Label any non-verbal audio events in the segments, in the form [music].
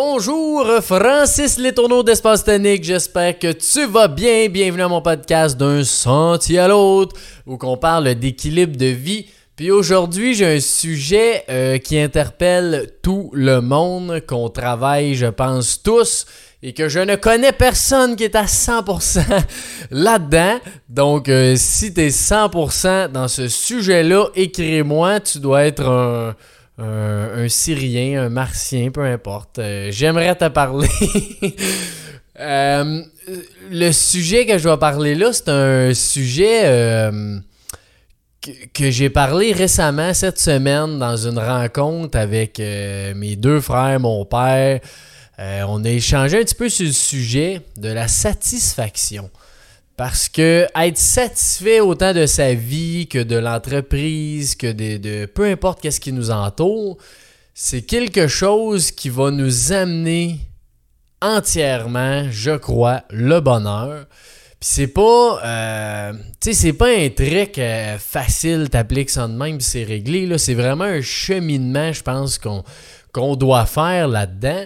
Bonjour, Francis Letourneau d'Espace Tonique. J'espère que tu vas bien. Bienvenue à mon podcast d'un sentier à l'autre où qu'on parle d'équilibre de vie. Puis aujourd'hui, j'ai un sujet euh, qui interpelle tout le monde, qu'on travaille, je pense, tous et que je ne connais personne qui est à 100% [laughs] là-dedans. Donc, euh, si tu es 100% dans ce sujet-là, écris-moi. Tu dois être un un, Syrien, un Martien, peu importe. Euh, j'aimerais te parler. [laughs] Euh, le sujet que je vais parler là, c'est un sujet euh, que, j'ai parlé récemment cette semaine dans une rencontre avec mes deux frères, mon père. on a échangé un petit peu sur le sujet de la satisfaction. Parce que être satisfait autant de sa vie que de l'entreprise, que de, peu importe qu'est-ce qui nous entoure, c'est quelque chose qui va nous amener entièrement, je crois, le bonheur. Puis c'est pas, euh, tu sais, c'est pas un truc euh, facile, t'appliques ça de même, c'est réglé. Là, c'est vraiment un cheminement, je pense qu'on qu'on doit faire là-dedans.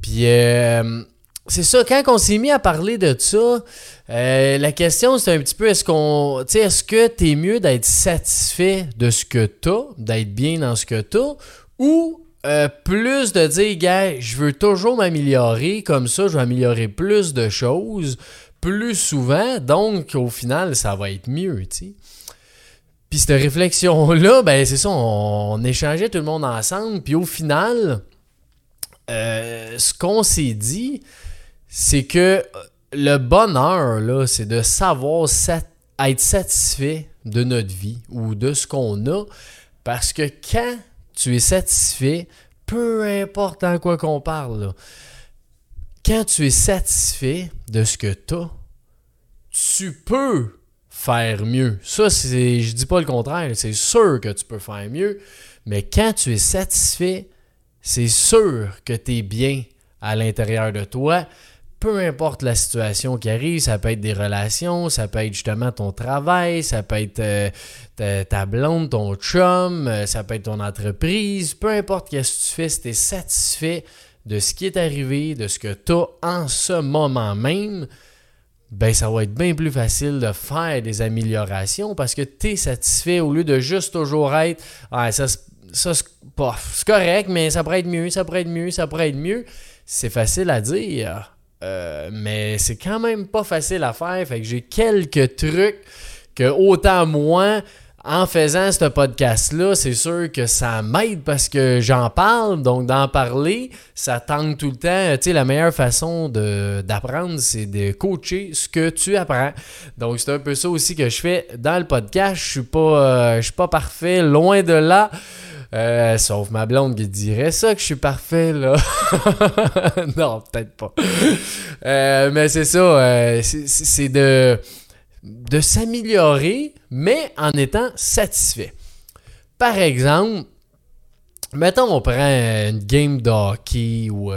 Puis euh, c'est ça, quand on s'est mis à parler de ça, euh, la question c'est un petit peu est-ce qu'on. Tu est-ce que t'es mieux d'être satisfait de ce que t'as, d'être bien dans ce que t'as, ou euh, plus de dire, gars, je veux toujours m'améliorer, comme ça, je vais améliorer plus de choses, plus souvent, donc au final, ça va être mieux, tu sais. Puis cette réflexion-là, ben c'est ça, on, échangeait tout le monde ensemble, puis au final, euh, ce qu'on s'est dit, c'est que le bonheur, c'est de savoir être satisfait de notre vie ou de ce qu'on a. Parce que quand tu es satisfait, peu importe en quoi qu'on parle, quand tu es satisfait de ce que tu as, tu peux faire mieux. Ça, c'est, je dis pas le contraire, c'est sûr que tu peux faire mieux, mais quand tu es satisfait, c'est sûr que tu es bien à l'intérieur de toi peu importe la situation qui arrive, ça peut être des relations, ça peut être justement ton travail, ça peut être euh, ta, blonde, ton chum, euh, ça peut être ton entreprise, peu importe ce que tu fais, si tu es satisfait de ce qui est arrivé, de ce que tu as en ce moment même, ben ça va être bien plus facile de faire des améliorations parce que tu es satisfait au lieu de juste toujours être ah, ça, ça c'est correct, mais ça pourrait être mieux, ça pourrait être mieux, ça pourrait être mieux. C'est facile à dire euh, mais c'est quand même pas facile à faire. Fait que j'ai quelques trucs que autant moi, en faisant ce podcast-là, c'est sûr que ça m'aide parce que j'en parle. Donc, d'en parler, ça tente tout le temps. Tu sais, la meilleure façon d'apprendre, c'est de coacher ce que tu apprends. Donc, c'est un peu ça aussi que je fais dans le podcast. Je suis pas, euh, je suis pas parfait, loin de là. Euh, sauf ma blonde qui dirait ça que je suis parfait, là. [laughs] non, peut-être pas. Euh, mais c'est ça, euh, c'est de, de s'améliorer, mais en étant satisfait. Par exemple, mettons on prend une game de hockey ou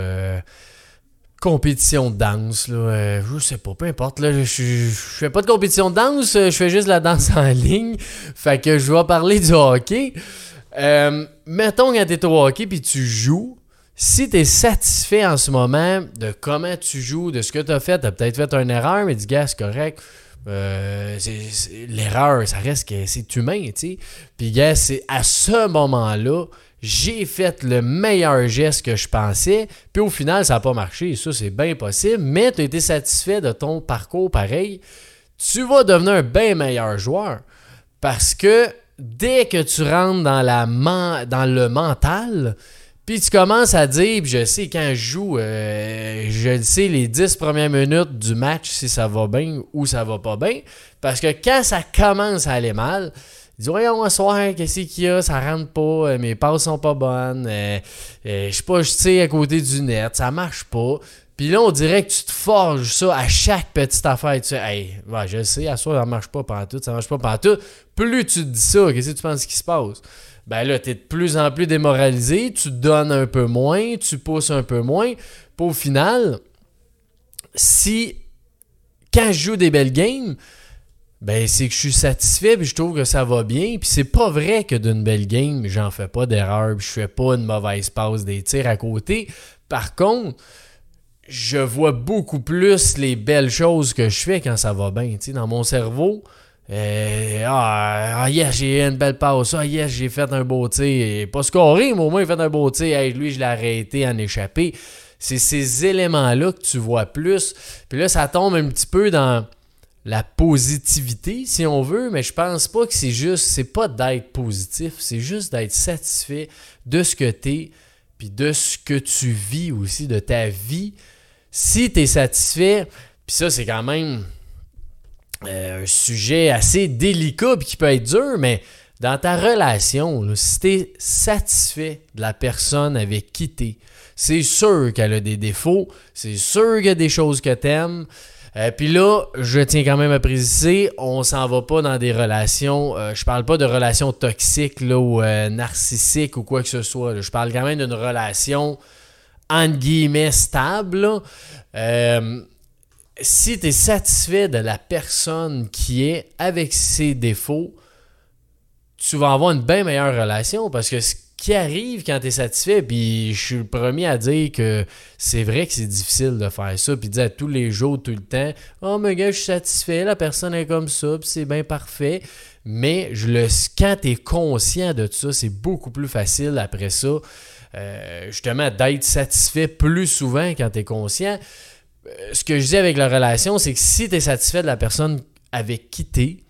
compétition de danse, là, je sais pas, peu importe, là, je, je, fais pas de compétition de danse, je fais juste la danse en [laughs] ligne, fait que je vais parler du hockey. Euh, mettons quand t'es au hockey puis tu joues, si tu es satisfait en ce moment de comment tu joues, de ce que tu as fait, tu peut-être fait une erreur, mais dis, gars, c'est correct. Euh, l'erreur, ça reste que c'est humain, tu sais. Puis, gars, c'est à ce moment-là, j'ai fait le meilleur geste que je pensais, puis au final, ça n'a pas marché. Ça, c'est bien possible, mais tu été satisfait de ton parcours pareil. Tu vas devenir un bien meilleur joueur parce que dès que tu rentres dans, la dans le mental, puis tu commences à dire, je sais quand je joue, euh, je sais les 10 premières minutes du match si ça va bien ou ça va pas bien. Parce que quand ça commence à aller mal, dis voyons soir, qu'est-ce qu'il y a, ça rentre pas, euh, mes passes sont pas bonnes, euh, je suis pas jeté à côté du net, ça marche pas. Puis là, on dirait que tu te forges ça à chaque petite affaire. Tu sais, hey, je sais, à soi, ça marche pas tout, ça marche pas tout. Plus tu te dis ça, qu'est-ce que tu penses qui se passe? Ben là, tu es de plus en plus démoralisé, tu donnes un peu moins, tu pousses un peu moins. Puis au final, si, quand je joue des belles games, ben c'est que je suis satisfait puis je trouve que ça va bien puis c'est pas vrai que d'une belle game j'en fais pas d'erreur je fais pas une mauvaise passe des tirs à côté par contre je vois beaucoup plus les belles choses que je fais quand ça va bien tu sais dans mon cerveau euh, ah, ah, yes, j'ai une belle passe. Ah, yes, j'ai fait un beau tir. Pas scoré, mais au moins, il fait un beau tir. Lui, je l'ai arrêté en échappé. C'est ces éléments-là que tu vois plus. Puis là, ça tombe un petit peu dans la positivité, si on veut, mais je pense pas que c'est juste, c'est pas d'être positif, c'est juste d'être satisfait de ce que tu es, puis de ce que tu vis aussi, de ta vie. Si tu es satisfait, puis ça, c'est quand même euh, un sujet assez délicat, puis qui peut être dur, mais dans ta relation, si tu es satisfait de la personne avec qui tu es, c'est sûr qu'elle a des défauts, c'est sûr qu'il y a des choses que tu aimes. Euh, puis là, je tiens quand même à préciser, on s'en va pas dans des relations. Euh, je parle pas de relations toxiques là, ou euh, narcissiques ou quoi que ce soit. Je parle quand même d'une relation entre guillemets stable. si tu es satisfait de la personne qui est avec ses défauts, tu vas avoir une bien meilleure relation parce que qui arrive quand tu es satisfait. Puis je suis le premier à dire que c'est vrai que c'est difficile de faire ça. Puis dire tous les jours, tout le temps Oh, mais gars, je suis satisfait, la personne est comme ça, puis c'est bien parfait. Mais je le, quand tu es conscient de tout ça, c'est beaucoup plus facile après ça, euh, justement, d'être satisfait plus souvent quand tu es conscient. Euh, ce que je dis avec la relation, c'est que si tu es satisfait de la personne avec qui tu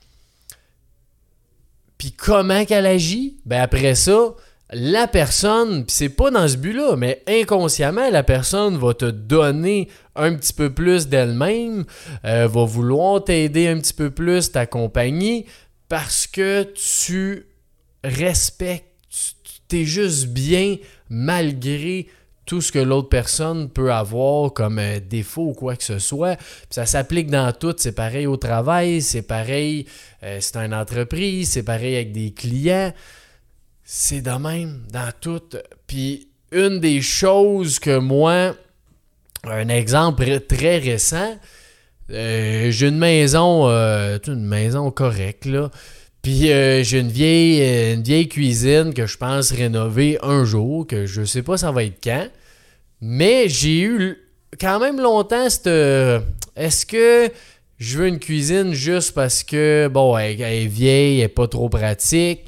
puis comment qu'elle agit, ben après ça, la personne, c'est pas dans ce but-là, mais inconsciemment, la personne va te donner un petit peu plus d'elle-même, euh, va vouloir t'aider un petit peu plus, t'accompagner, parce que tu respectes, tu es juste bien malgré tout ce que l'autre personne peut avoir comme euh, défaut ou quoi que ce soit. ça s'applique dans tout. C'est pareil au travail, c'est pareil, euh, c'est une entreprise, c'est pareil avec des clients. C'est de même dans tout. Puis une des choses que moi, un exemple très récent, euh, j'ai une maison, euh, une maison correcte, là. Puis euh, j'ai une vieille, une vieille cuisine que je pense rénover un jour, que je sais pas ça va être quand. Mais j'ai eu quand même longtemps cette. Est-ce que je veux une cuisine juste parce que, bon, elle, est vieille, elle n'est pas trop pratique?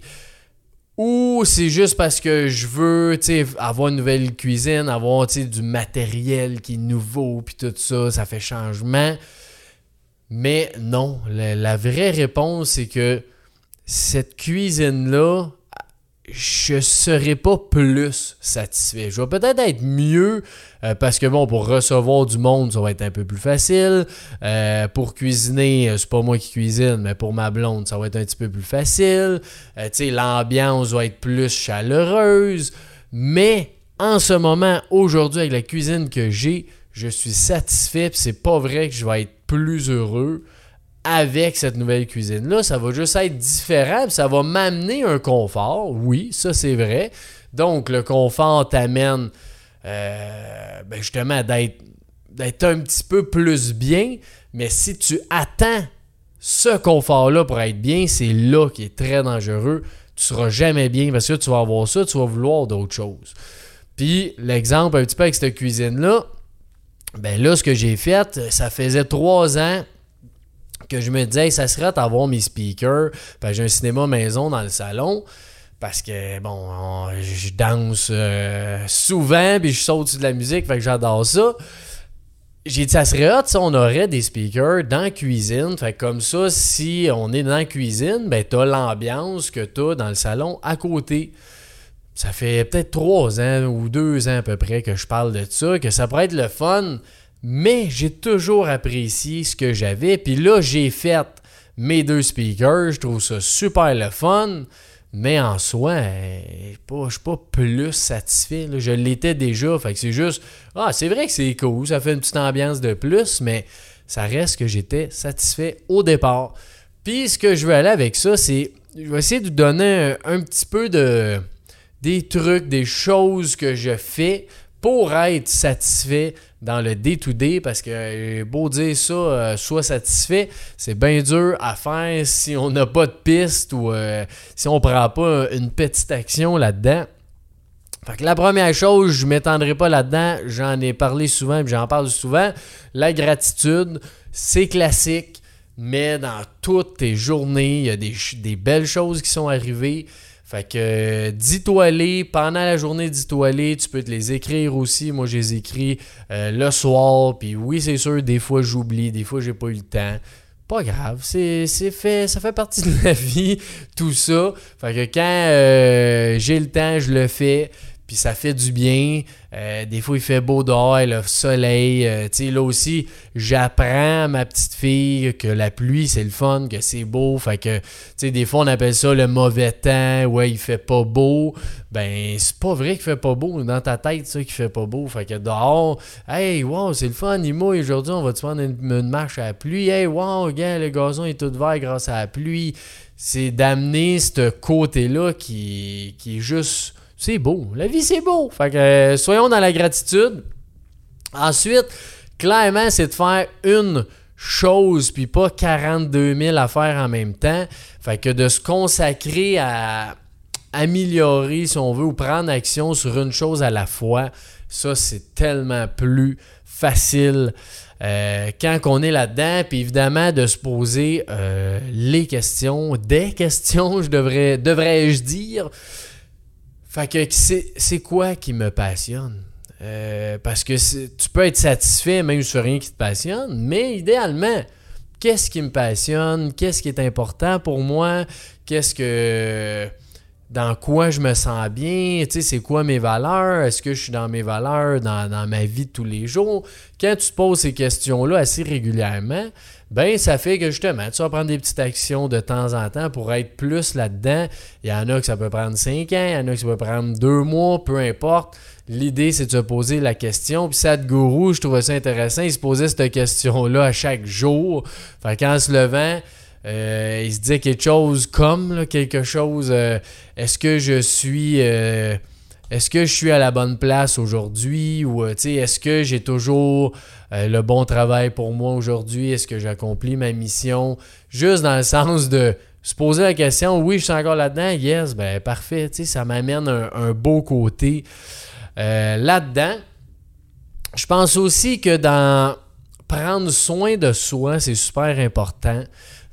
Ou c'est juste parce que je veux avoir une nouvelle cuisine, avoir du matériel qui est nouveau, puis tout ça, ça fait changement? Mais non, la vraie réponse, c'est que cette cuisine-là, je serais pas plus satisfait. Je vais peut-être être mieux euh, parce que bon, pour recevoir du monde, ça va être un peu plus facile. Euh, pour cuisiner, euh, c'est pas moi qui cuisine, mais pour ma blonde, ça va être un petit peu plus facile. tu sais, l'ambiance va être plus chaleureuse. Mais en ce moment, aujourd'hui, avec la cuisine que j'ai, je suis satisfait. c'est pas vrai que je vais être plus heureux avec cette nouvelle cuisine-là. Ça va juste être différent, ça va m'amener un confort. Oui, ça c'est vrai. Donc, le confort t'amène euh, ben, justement d'être, d'être un petit peu plus bien. Mais si tu attends ce confort-là pour être bien, c'est là qui est très dangereux. Tu seras jamais bien parce que tu vas avoir ça, tu vas vouloir d'autres choses. Puis, l'exemple un petit peu avec cette cuisine-là, ben là, ce que j'ai fait, ça faisait trois ans que je me disais, ça serait d'avoir mes speakers. j'ai un cinéma maison dans le salon. Parce que, bon, je danse euh, souvent, puis je saute sur de la musique, fait que j'adore ça. J'ai dit, ça serait hot si on aurait des speakers dans la cuisine. Fait comme ça, si on est dans la cuisine, ben t'as l'ambiance que t'as dans le salon à côté. Ça fait peut-être trois ans ou deux ans à peu près que je parle de ça, que ça pourrait être le fun mais j'ai toujours apprécié ce que j'avais. Puis là, j'ai fait mes deux speakers. Je trouve ça super le fun. Mais en soi, je ne suis pas plus satisfait. Je l'étais déjà. Fait c'est juste. Ah, c'est vrai que c'est cool. Ça fait une petite ambiance de plus, mais ça reste que j'étais satisfait au départ. Puis ce que je veux aller avec ça, c'est. Je vais essayer de donner un petit peu de. des trucs, des choses que je fais pour être satisfait dans le day-to-day parce que euh, beau dire ça, euh, soit satisfait, c'est bien dur à faire si on n'a pas de piste ou euh, si on prend pas une petite action là-dedans. Fait que la première chose, je m'étendrai pas là-dedans, j'en ai parlé souvent et j'en parle souvent, la gratitude, c'est classique, mais dans toutes tes journées, il y a des belles choses qui sont arrivées. Fait que euh, dis-toi les, pendant la journée, dis-toi les, tu peux te les écrire aussi. Moi, je les écris euh, le soir, puis oui, c'est sûr, des fois j'oublie, des fois j'ai pas eu le temps. Pas grave, c'est fait, ça fait partie de la [laughs] vie, tout ça. Fait que quand euh, j'ai le temps, je le fais puis ça fait du bien. Euh, des fois, il fait beau dehors, le soleil. Euh, tu sais, là aussi, j'apprends à ma petite fille que la pluie, c'est le fun, que c'est beau. Fait que, tu sais, des fois, on appelle ça le mauvais temps. Ouais, il fait pas beau. Ben, c'est pas vrai qu'il fait pas beau. Dans ta tête, ça, qu'il fait pas beau. Fait que dehors, hey, wow, c'est le fun, il mouille aujourd'hui, on va te prendre une, marche à la pluie. Hey, wow, regarde, le gazon est tout vert grâce à la pluie. C'est d'amener ce côté-là qui, qui est juste c'est beau. La vie, c'est beau. Fait que euh, soyons dans la gratitude. Ensuite, clairement, c'est de faire une chose, puis pas 42 000 à faire en même temps. Fait que de se consacrer à améliorer, si on veut, ou prendre action sur une chose à la fois, ça, c'est tellement plus facile. Euh, quand on est là-dedans, puis évidemment de se poser euh, les questions, des questions, [laughs] je devrais, devrais-je dire, fait que c'est quoi qui me passionne? Euh, parce que tu peux être satisfait même sur rien qui te passionne, mais idéalement, qu'est-ce qui me passionne? Qu'est-ce qui est important pour moi? Qu'est-ce que. Dans quoi je me sens bien? Tu sais, c'est quoi mes valeurs? Est-ce que je suis dans mes valeurs dans, dans ma vie de tous les jours? Quand tu te poses ces questions-là assez régulièrement, ben ça fait que justement, tu vas prendre des petites actions de temps en temps pour être plus là-dedans. Il y en a que ça peut prendre 5 ans, il y en a que ça peut prendre 2 mois, peu importe. L'idée, c'est de se poser la question. Puis Sadhguru, je trouvais ça intéressant, il se posait cette question-là à chaque jour. Fait qu'en se levant, euh, il se disait quelque chose comme, quelque chose, euh, est-ce que je suis... Euh, est-ce que je suis à la bonne place aujourd'hui ou est-ce que j'ai toujours euh, le bon travail pour moi aujourd'hui? Est-ce que j'accomplis ma mission? Juste dans le sens de se poser la question, oui, je suis encore là-dedans, yes, ben parfait, ça m'amène un, beau côté euh, là-dedans. Je pense aussi que dans prendre soin de soi, c'est super important.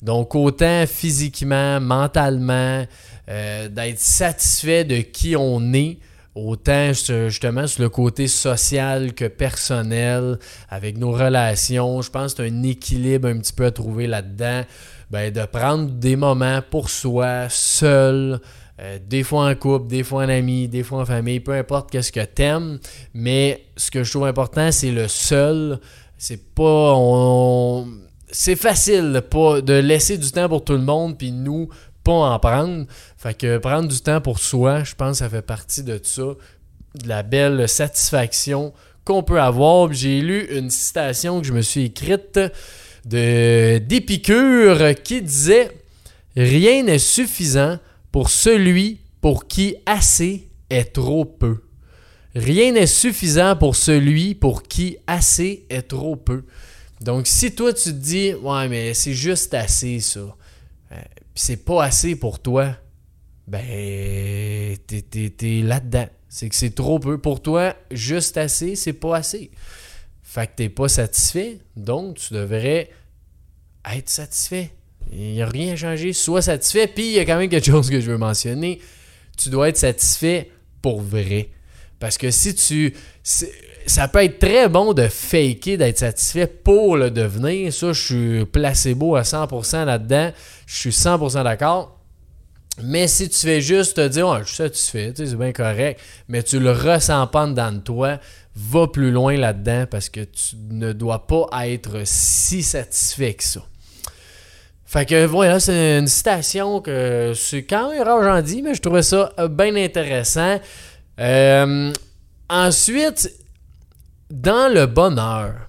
Donc, autant physiquement, mentalement, euh, d'être satisfait de qui on est, autant justement sur le côté social que personnel, avec nos relations. Je pense que c'est un équilibre un petit peu à trouver là-dedans. Ben, de prendre des moments pour soi, seul, euh, des fois en couple, des fois en ami, des fois en famille, peu importe qu'est-ce que t'aimes. Mais ce que je trouve important, c'est le seul. C'est pas. c'est facile de, de laisser du temps pour tout le monde, puis nous, pas en prendre. Fait que prendre du temps pour soi, je pense que ça fait partie de ça, de la belle satisfaction qu'on peut avoir. J'ai lu une citation que je me suis écrite de d'Épicure qui disait Rien n'est suffisant pour celui pour qui assez est trop peu. Rien n'est suffisant pour celui pour qui assez est trop peu. Donc, si toi tu te dis, ouais, mais c'est juste assez ça, euh, puis c'est pas assez pour toi, ben, t'es, là-dedans. C'est que c'est trop peu. Pour toi, juste assez, c'est pas assez. Fait que t'es pas satisfait, donc tu devrais être satisfait. Il n'y a rien à changer. Sois satisfait. Puis il y a quand même quelque chose que je veux mentionner. Tu dois être satisfait pour vrai. Parce que si tu. Ça peut être très bon de faker d'être satisfait pour le devenir. Ça, je suis placebo à 100% là-dedans. Je suis 100% d'accord. Mais si tu fais juste te dire, je suis satisfait, c'est bien correct, mais tu le ressens pas dedans de toi, va plus loin là-dedans parce que tu ne dois pas être si satisfait que ça. Fait que voilà, c'est une citation que c'est quand même rare, j'en dis, mais je trouvais ça euh, bien intéressant. Euh, ensuite, dans le bonheur,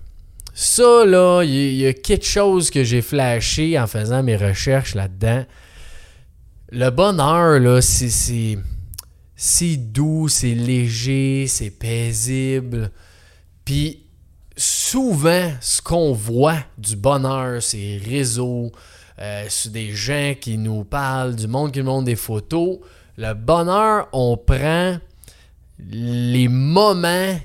ça là, il y, a quelque chose que j'ai flashé en faisant mes recherches là-dedans le bonheur, là, c'est, c'est doux, c'est léger, c'est paisible. Puis souvent, ce qu'on voit du bonheur, ces réseaux, euh, des gens qui nous parlent, du monde qui nous montre des photos, le bonheur, on prend les moments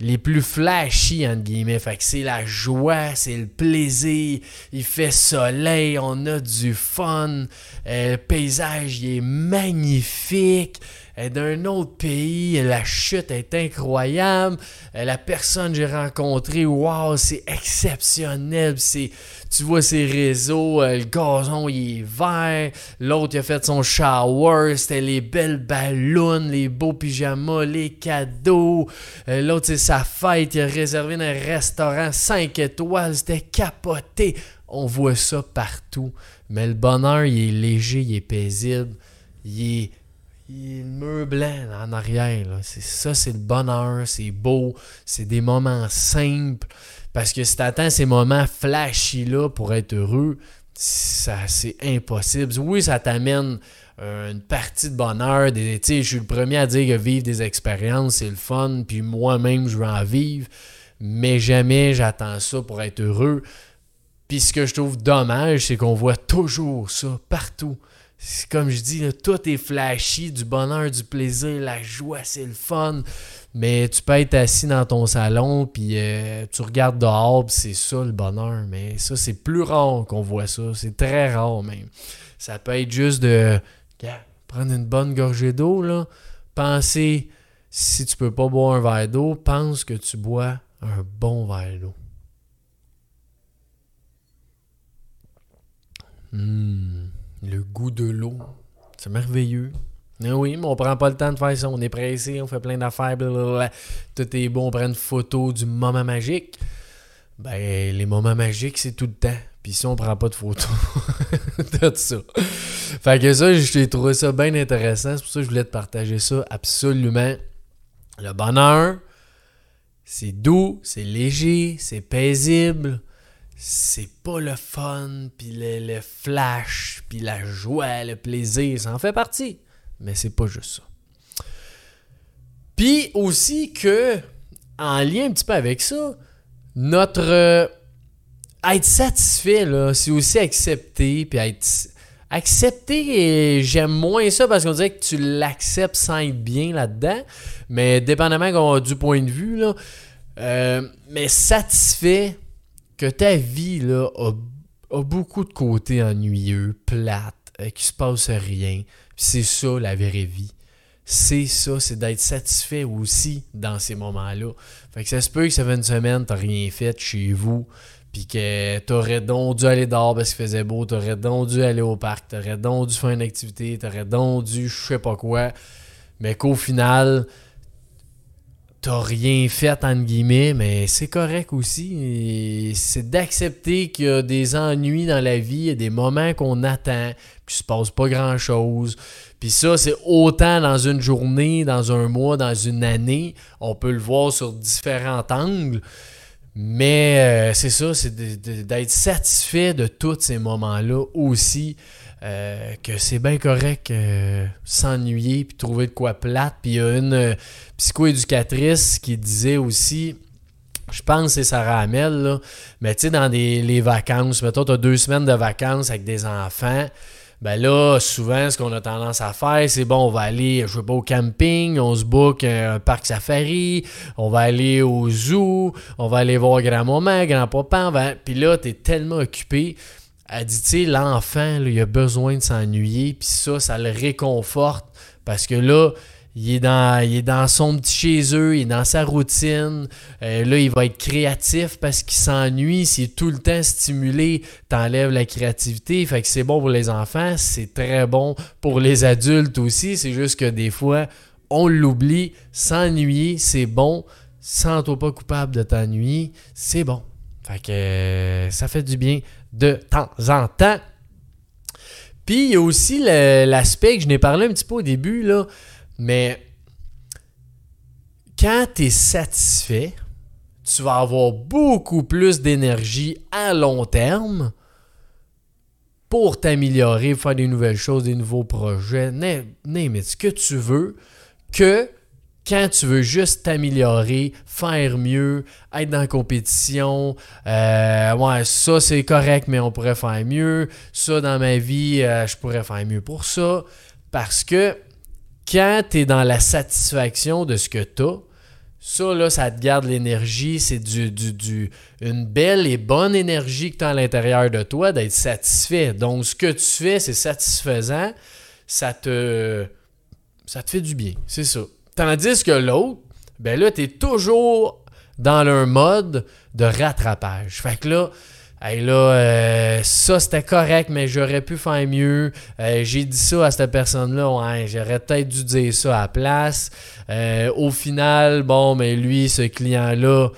les plus flashy, entre guillemets. Fait c'est la joie, c'est le plaisir. Il fait soleil, on a du fun. Euh, le paysage, est magnifique d'un autre pays. La chute est incroyable. Euh, la personne que j'ai rencontrée, wow, c'est exceptionnel. C'est, tu vois ses réseaux, euh, le gazon il est vert. L'autre il a fait son shower. C'était les belles ballons, les beaux pyjamas, les cadeaux. Euh, l'autre c'est sa fête. Il a réservé un restaurant 5 étoiles. C'était capoté. On voit ça partout. Mais le bonheur, il est léger, il est paisible. Il est il blanc en arrière. C'est ça, c'est le bonheur, c'est beau, c'est des moments simples. Parce que si t'attends ces moments flashy-là pour être heureux, ça c'est impossible. Oui, ça t'amène euh, une partie de bonheur. Je suis le premier à dire que vivre des expériences, c'est le fun, puis moi-même, je veux en vivre. Mais jamais j'attends ça pour être heureux. Puis ce que je trouve dommage, c'est qu'on voit toujours ça partout comme je dis, tout est flashy, du bonheur, du plaisir, la joie, c'est le fun. Mais tu peux être assis dans ton salon, puis euh, tu regardes dehors, c'est ça le bonheur. Mais ça, c'est plus rare qu'on voit ça. C'est très rare même. Ça peut être juste de prendre une bonne gorgée d'eau, là. Penser, si tu peux pas boire un verre d'eau, pense que tu bois un bon verre d'eau. Hum le goût de l'eau. C'est merveilleux. Ah oui, mais on prend pas le temps de faire ça. On est pressé, on fait plein d'affaires, tout est bon, on prend une photo du moment magique. Ben, les moments magiques, c'est tout le temps. Puis si on prend pas de photo [laughs] tout ça. Fait que ça, j'ai trouvé ça bien intéressant. C'est pour ça que je voulais te partager ça absolument. Le bonheur, c'est doux, c'est léger, c'est paisible c'est pas le fun, puis le, flash, puis la joie, le plaisir, ça en fait partie. Mais c'est pas juste ça. Puis aussi que, en lien un petit peu avec ça, notre euh, être satisfait, là, c'est aussi accepter, puis être accepter, j'aime moins ça parce qu'on dirait que tu l'acceptes sans être bien là-dedans. Mais dépendamment du point de vue, euh, mais satisfait, que ta vie là, a, beaucoup de côtés ennuyeux, plates, euh, qu'il se passe rien. C'est ça la vraie vie. C'est ça, c'est d'être satisfait aussi dans ces moments-là. Fait que ça se peut que ça fait une semaine, t'as rien fait chez vous, puis que t'aurais donc dû aller dehors parce qu'il faisait beau, t'aurais donc dû aller au parc, t'aurais donc dû faire une activité, t'aurais donc dû je sais pas quoi, mais qu'au final, t'as rien fait, entre guillemets, mais c'est correct aussi. C'est d'accepter qu'il y a des ennuis dans la vie, il y a des moments qu'on attend, puis il se passe pas grand-chose. Puis ça, c'est autant dans une journée, dans un mois, dans une année. On peut le voir sur différents angles. Mais euh, c'est ça, c'est d'être satisfait de tous ces moments-là aussi. Euh, que c'est bien correct euh, s'ennuyer puis trouver de quoi plate. Puis il y a une euh, psychoéducatrice qui disait aussi, je pense que c'est Sarah Hamel, là, mais tu sais, dans les vacances, mettons, tu as deux semaines de vacances avec des enfants. Ben là, souvent, ce qu'on a tendance à faire, c'est bon, on va aller, je sais pas, au camping, on se book un parc safari, on va aller au zoo, on va aller voir grand-maman, grand-papa, puis là, tu es tellement occupé. Elle dit, tu l'enfant, il a besoin de s'ennuyer, puis ça, ça le réconforte parce que là, il est dans, il est dans son petit chez eux, il est dans sa routine. Euh, là, il va être créatif parce qu'il s'ennuie. S'il est tout le temps stimulé, t'enlèves la créativité. Fait que c'est bon pour les enfants, c'est très bon pour les adultes aussi. C'est juste que des fois, on l'oublie. S'ennuyer, c'est bon. Sens-toi pas coupable de t'ennuyer, c'est bon. Fait que euh, ça fait du bien de temps en temps. Puis il y a aussi l'aspect que je n'ai parlé un petit peu au début, là, mais quand tu es satisfait, tu vas avoir beaucoup plus d'énergie à long terme pour t'améliorer, faire des nouvelles choses, des nouveaux projets, mais ce que tu veux, que quand tu veux juste t'améliorer, faire mieux, être dans la compétition, euh, ouais, ça c'est correct, mais on pourrait faire mieux, ça dans ma vie, euh, je pourrais faire mieux pour ça, parce que quand tu es dans la satisfaction de ce que tu as, ça, là, ça te garde l'énergie. C'est du, du, une belle et bonne énergie que tu as à l'intérieur de toi d'être satisfait. Donc, ce que tu fais, c'est satisfaisant. Ça te, ça te fait du bien. C'est ça. Tandis que l'autre, ben là, tu es toujours dans un mode de rattrapage. Fait que là, Hey là, euh, ça c'était correct, mais j'aurais pu faire mieux. Euh, j'ai dit ça à cette personne-là, ouais, j'aurais peut-être dû dire ça à la place. Euh, au final, bon, mais lui, ce client-là,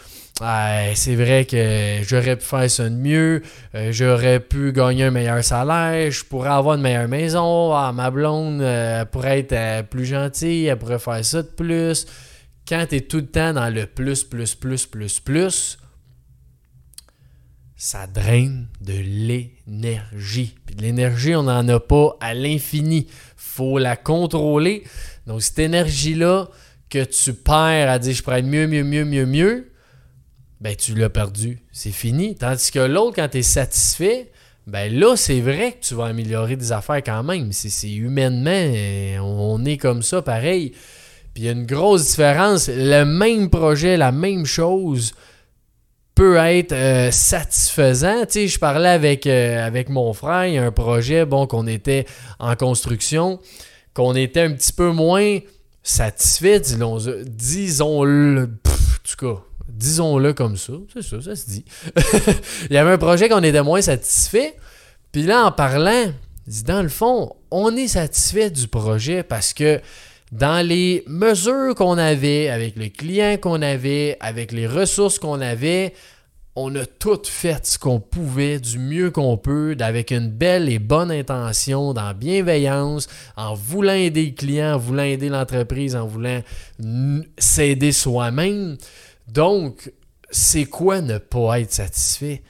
c'est vrai que j'aurais pu faire ça de mieux, j'aurais pu gagner un meilleur salaire, je pourrais avoir une meilleure maison, ah, ma blonde pourrait être plus gentille, elle pourrait faire ça de plus. Quand tu es tout le temps dans le plus, plus, plus, plus, plus, ça draine de l'énergie. Puis de l'énergie, on n'en a pas à l'infini. faut la contrôler. Donc, cette énergie-là que tu perds à dire je pourrais être mieux, mieux, mieux, mieux, mieux, ben tu l'as perdu. C'est fini. Tandis que l'autre, quand tu es satisfait, ben là, c'est vrai que tu vas améliorer des affaires quand même. C'est humainement, on est comme ça, pareil. Puis il y a une grosse différence. Le même projet, la même chose, peut être euh, satisfaisant. Je parlais avec, euh, avec mon frère, il y a un projet, bon, qu'on était en construction, qu'on était un petit peu moins satisfait, disons-le, en tout cas, disons-le comme ça, c'est ça, ça se dit. [laughs] il y avait un projet qu'on était moins satisfait, puis là, en parlant, dans le fond, on est satisfait du projet parce que dans les mesures qu'on avait, avec le client qu'on avait, avec les ressources qu'on avait, on a tout fait ce qu'on pouvait du mieux qu'on peut, avec une belle et bonne intention, dans bienveillance, en voulant aider le client, en voulant aider l'entreprise, en voulant s'aider soi-même. Donc, c'est quoi ne pas être satisfait?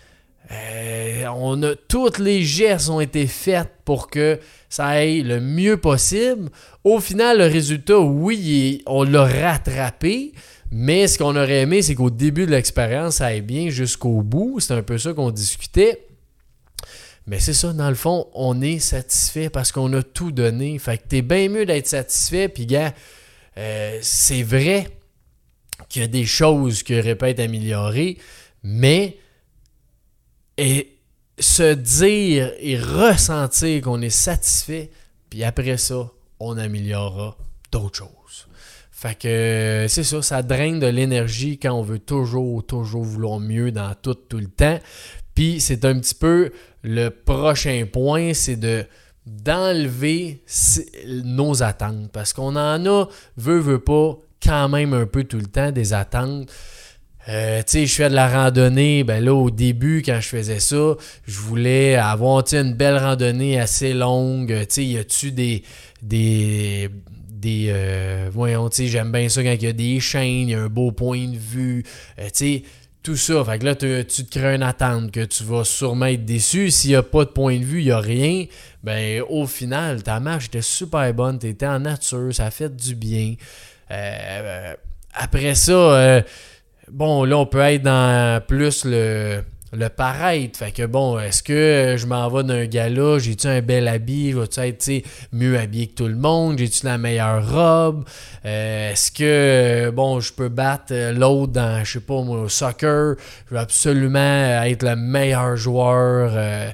Euh, on a, toutes les gestes ont été faits pour que ça aille le mieux possible. Au final, le résultat, oui, on l'a rattrapé, mais ce qu'on aurait aimé, c'est qu'au début de l'expérience, ça aille bien jusqu'au bout. C'est un peu ça qu'on discutait. Mais c'est ça, dans le fond, on est satisfait parce qu'on a tout donné. Fait que t'es bien mieux d'être satisfait. Puis, gars, euh, c'est vrai qu'il y a des choses qui auraient pu être améliorées, mais et se dire et ressentir qu'on est satisfait, puis après ça, on améliorera d'autres choses. Fait que c'est ça, ça draine de l'énergie quand on veut toujours, toujours vouloir mieux dans tout, tout le temps. Puis c'est un petit peu le prochain point, c'est de d'enlever nos attentes. Parce qu'on en a, veut, veut pas, quand même un peu tout le temps des attentes. Euh, tu sais, je fais de la randonnée. Ben là, au début, quand je faisais ça, je voulais avoir une belle randonnée assez longue. Tu sais, y a-tu des. des des euh, voyons, tu sais, j'aime bien ça quand il y a des chaînes, il y a un beau point de vue, euh, tu sais, tout ça. Fait que là, tu te crées une attente que tu vas sûrement être déçu. S'il n'y a pas de point de vue, il n'y a rien. Ben, au final, ta marche était super bonne. Tu étais en nature, ça fait du bien. après ça, bon, là, on peut être dans plus le, le paraître. Fait que bon, est-ce que je m'en vais d'un gala, j'ai-tu un bel habit, vais-tu être mieux habillé que tout le monde, j'ai-tu la meilleure robe, euh, est-ce que bon, je peux battre l'autre dans, je sais pas moi, au soccer, je veux absolument être le meilleur joueur. Euh,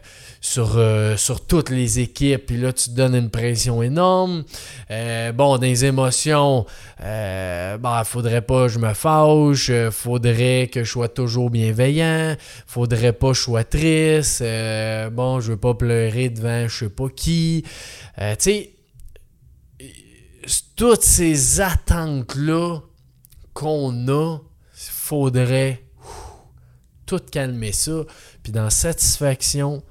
sur, euh, sur toutes les équipes, puis là, tu donnes une pression énorme. Euh, bon, des émotions, euh, bah, faudrait pas que je me fâche, euh, faudrait que je sois toujours bienveillant, faudrait pas que je sois triste, bon, je veux pas pleurer devant je sais pas qui. tu sais, toutes ces attentes-là qu'on a, faudrait tout calmer ça. Puis dans satisfaction,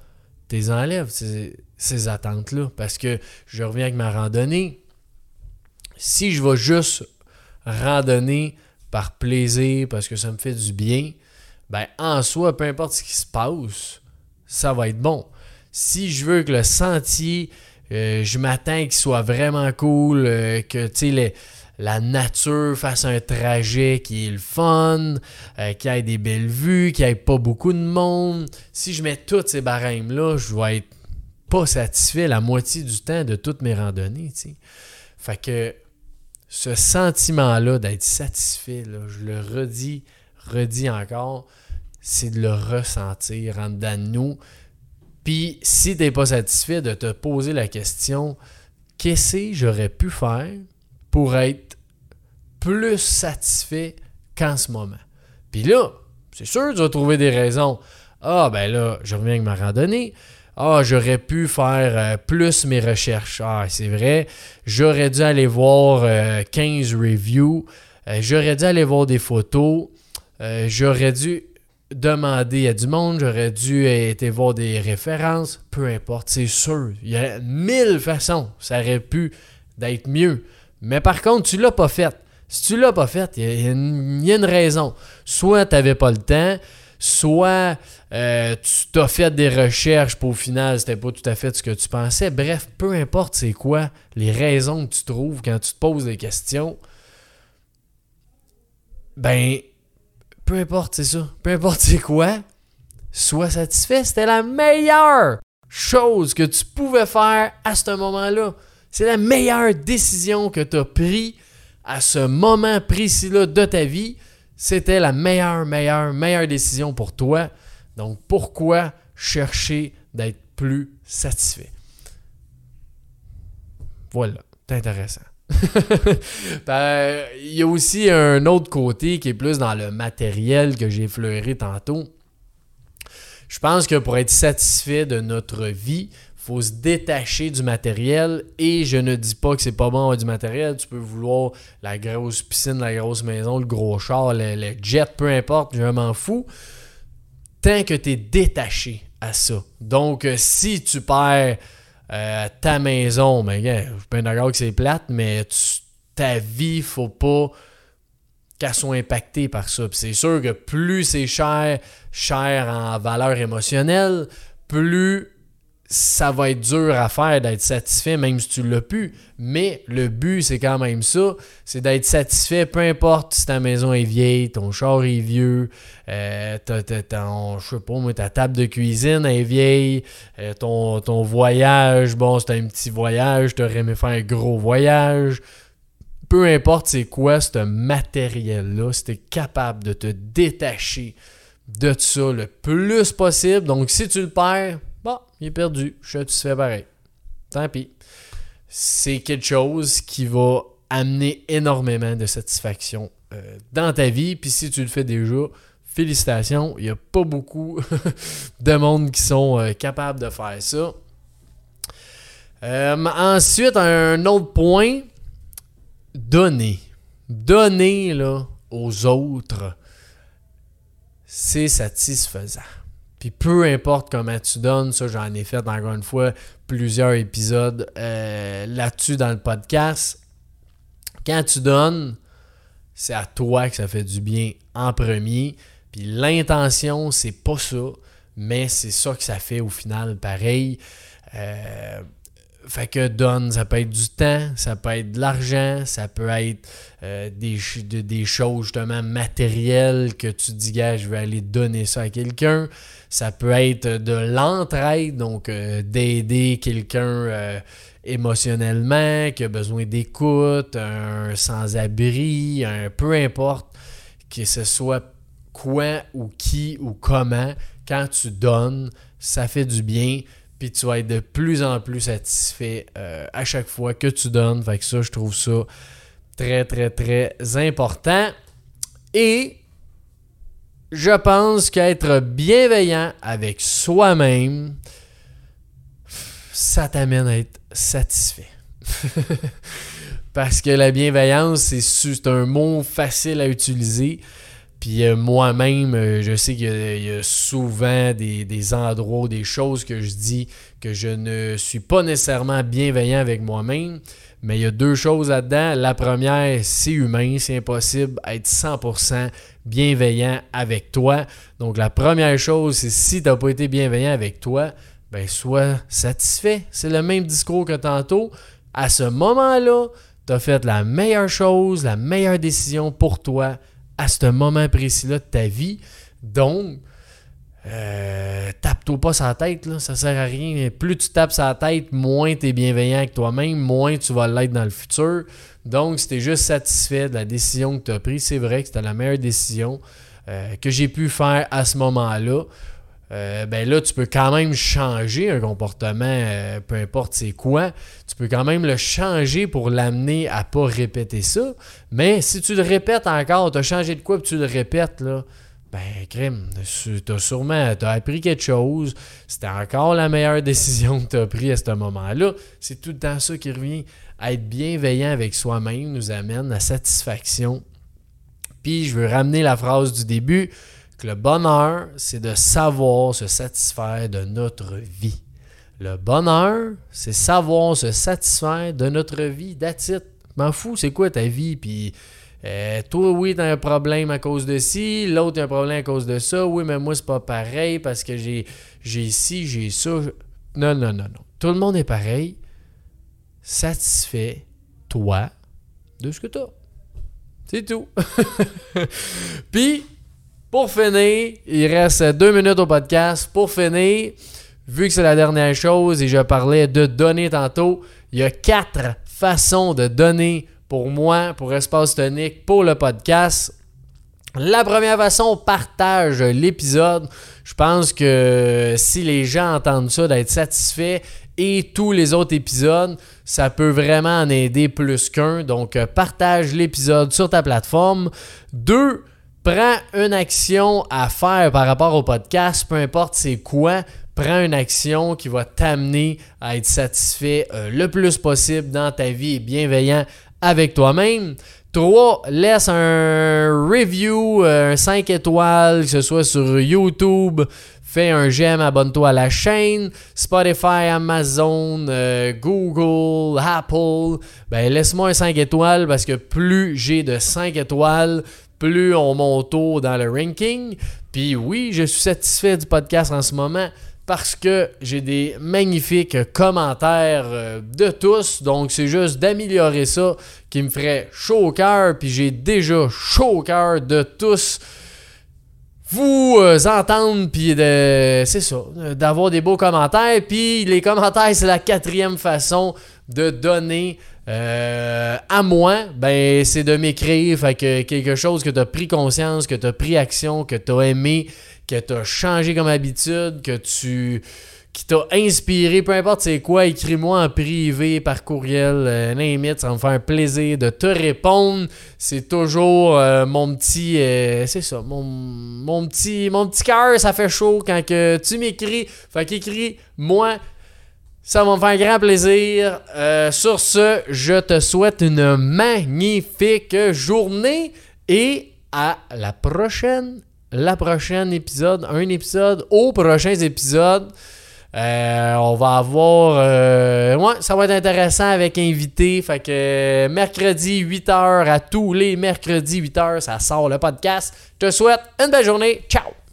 tu enlèves, ces, attentes-là. Parce que je reviens avec ma randonnée. Si je vais juste randonner par plaisir, parce que ça me fait du bien, ben en soi, peu importe ce qui se passe, ça va être bon. Si je veux que le sentier, euh, je m'attends qu'il soit vraiment cool, euh, que tu sais, la nature fasse un trajet qui est le fun, euh, qui ait des belles vues, qui ait pas beaucoup de monde. Si je mets tous ces barèmes-là, je vais être pas satisfait la moitié du temps de toutes mes randonnées. Fait que ce sentiment-là d'être satisfait, je le redis, redis encore, c'est de le ressentir en dedans de nous. Puis si t'es pas satisfait, de te poser la question qu'est-ce que j'aurais pu faire pour être plus satisfait qu'en ce moment. Puis là, c'est sûr, tu vas trouver des raisons. Ah, ben là, je reviens avec ma randonnée. Ah, j'aurais pu faire euh, plus mes recherches. Ah, c'est vrai. J'aurais dû aller voir 15 euh, reviews. Euh, j'aurais dû aller voir des photos. j'aurais dû demander à du monde. J'aurais dû aller voir des références. Peu importe, c'est sûr. Il y a mille façons. Ça aurait pu d'être mieux. Mais par contre, tu l'as pas fait. Si tu l'as pas fait, il y, a une raison. Soit tu n'avais pas le temps, soit euh, tu t'as fait des recherches pour au final, c'était pas tout à fait ce que tu pensais. Bref, peu importe c'est quoi les raisons que tu trouves quand tu te poses des questions, ben, peu importe c'est ça, peu importe c'est quoi, sois satisfait. C'était la meilleure chose que tu pouvais faire à ce moment-là. C'est la meilleure décision que tu as prise à ce moment précis-là de ta vie c'était la meilleure, meilleure, meilleure décision pour toi. Donc pourquoi chercher d'être plus satisfait? Voilà, c'est intéressant. [laughs] Ben, il y a aussi un autre côté qui est plus dans le matériel que j'ai effleuré tantôt. Je pense que pour être satisfait de notre vie, faut se détacher du matériel et je ne dis pas que c'est pas bon du matériel. Tu peux vouloir la grosse piscine, la grosse maison, le gros char, le, jet, peu importe, je m'en fous. Tant que tu es détaché à ça. Donc, euh, si tu perds euh, ta maison, ben, je suis pas d'accord que c'est plate, mais ta vie, faut pas qu'elle soit impactée par ça. c'est sûr que plus c'est cher, cher en valeur émotionnelle, plus ça va être dur à faire d'être satisfait, même si tu l'as pu. Mais le but, c'est quand même ça. C'est d'être satisfait, peu importe si ta maison est vieille, ton char est vieux, euh, je sais pas ta table de cuisine est vieille, euh, ton, ton voyage, bon, c'est un petit voyage, tu aurais aimé faire un gros voyage. Peu importe c'est quoi ce matériel-là, si tu es capable de te détacher de ça le plus possible. Donc, si tu le perds, Bon, il est perdu. Je suis satisfait pareil. Tant pis. C'est quelque chose qui va amener énormément de satisfaction euh, dans ta vie. Puis si tu le fais déjà, félicitations. Il n'y a pas beaucoup [laughs] de monde qui sont euh, capables de faire ça. Euh, ensuite, un autre point, donner. Donner là, aux autres, c'est satisfaisant. Puis peu importe comment tu donnes, ça j'en ai fait encore une fois plusieurs épisodes euh, là-dessus dans le podcast. Quand tu donnes, c'est à toi que ça fait du bien en premier. Puis l'intention, c'est pas ça, mais c'est ça que ça fait au final pareil. Euh, fait que donne, ça peut être du temps, ça peut être de l'argent, ça peut être euh, des, des choses justement matérielles que tu dis, je vais aller donner ça à quelqu'un. Ça peut être de l'entraide, donc euh, d'aider quelqu'un euh, émotionnellement, qui a besoin d'écoute, un sans-abri, un peu importe que ce soit quoi ou qui ou comment, quand tu donnes, ça fait du bien tu vas être de plus en plus satisfait euh, à chaque fois que tu donnes. Fait que ça, je trouve ça très, très, très important. Et je pense qu'être bienveillant avec soi-même, ça t'amène à être satisfait. [laughs] Parce que la bienveillance, c'est un mot facile à utiliser. Puis euh, moi-même, euh, je sais qu'il y, a souvent des, des, endroits, des choses que je dis que je ne suis pas nécessairement bienveillant avec moi-même. Mais il y a deux choses là-dedans. La première, c'est humain, c'est impossible d'être 100% bienveillant avec toi. Donc la première chose, c'est si tu n'as pas été bienveillant avec toi, ben sois satisfait. C'est le même discours que tantôt. À ce moment-là, tu as fait la meilleure chose, la meilleure décision pour toi à ce moment précis-là de ta vie. Donc, euh, tape-toi pas sa tête, là, ça sert à rien. Plus tu tapes sa tête, moins tu es bienveillant avec toi-même, moins tu vas l'être dans le futur. Donc, si tu es juste satisfait de la décision que tu as prise, c'est vrai que c'était la meilleure décision euh, que j'ai pu faire à ce moment-là. Euh, ben là, tu peux quand même changer un comportement, euh, peu importe c'est quoi. Tu peux quand même le changer pour l'amener à pas répéter ça. Mais si tu le répètes encore, tu as changé de quoi, puis tu le répètes, là, ben, crime, tu as sûrement as appris quelque chose. C'était encore la meilleure décision que tu as prise à ce moment-là. C'est tout le temps ça qui revient. Être bienveillant avec soi-même nous amène à satisfaction. Puis je veux ramener la phrase du début le bonheur, c'est de savoir se satisfaire de notre vie. Le bonheur, c'est savoir se satisfaire de notre vie. It. M'en fous, c'est quoi ta vie? Puis euh, toi, oui, t'as un problème à cause de ci, l'autre a un problème à cause de ça. Oui, mais moi, c'est pas pareil parce que j'ai, j'ai ci, j'ai ça. Non, non, non, non. Tout le monde est pareil. Satisfait, toi, de ce que t'as. C'est tout. [laughs] Puis, pour finir, il reste deux minutes au podcast. Pour finir, vu que c'est la dernière chose et je parlais de donner tantôt, il y a quatre façons de donner pour moi, pour Espace Tonique, pour le podcast. La première façon, partage l'épisode. Je pense que si les gens entendent ça, d'être satisfaits et tous les autres épisodes, ça peut vraiment en aider plus qu'un. Donc, partage l'épisode sur ta plateforme. Deux, prends une action à faire par rapport au podcast, peu importe c'est quoi, prends une action qui va t'amener à être satisfait euh, le plus possible dans ta vie et bienveillant avec toi-même. 3. Laisse un review, euh, un 5 étoiles, que ce soit sur YouTube. Fais un j'aime, abonne-toi à la chaîne. Spotify, Amazon, euh, Google, Apple. Ben, laisse-moi un 5 étoiles parce que plus j'ai de 5 étoiles, plus on monte dans le ranking. Puis oui, je suis satisfait du podcast en ce moment parce que j'ai des magnifiques commentaires euh, de tous. Donc, c'est juste d'améliorer ça qui me ferait chaud au cœur. Puis j'ai déjà chaud au cœur de tous vous euh, entendre, puis de, c'est ça, d'avoir des beaux commentaires. Puis les commentaires, c'est la quatrième façon de donner euh, à moi, ben, c'est de m'écrire. Fait que quelque chose que tu as pris conscience, que tu as pris action, que tu as aimé, que tu as changé comme habitude, que tu qui inspiré, peu importe c'est quoi, écris-moi en privé, par courriel, euh, ça va me faire un plaisir de te répondre. C'est toujours euh, mon petit, euh, c'est ça, mon, petit, mon petit cœur, ça fait chaud quand tu m'écris. Fait qu'écris, moi, ça va me faire grand plaisir. Euh, sur ce, je te souhaite une magnifique journée et à la prochaine. La prochaine épisode, un épisode aux prochains épisodes. Euh, on va avoir. Euh, ça va être intéressant avec invité. Fait que mercredi 8h à tous les mercredis 8h, ça sort le podcast. Je te souhaite une belle journée. Ciao!